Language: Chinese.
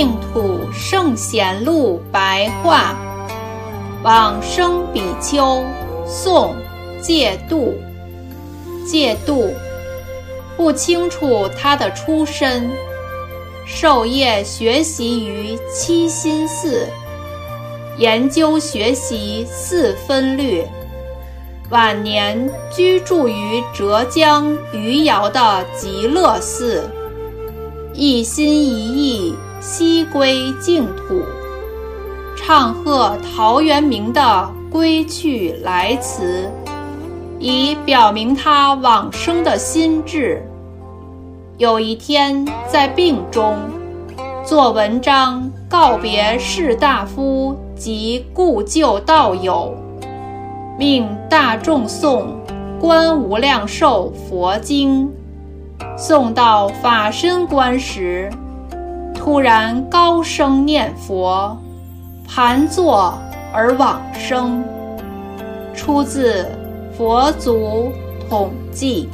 净土圣贤录白话，往生比丘，宋，戒度。戒度，不清楚他的出身，授业学习于七心寺，研究学习四分律。晚年居住于浙江余姚的极乐寺，一心一意西归净土，唱和陶渊明的《归去来辞》，以表明他往生的心志。有一天在病中，做文章告别士大夫及故旧道友。命大众诵《观无量寿佛经》，送到法身观时，突然高声念佛，盘坐而往生。出自《佛祖统记》。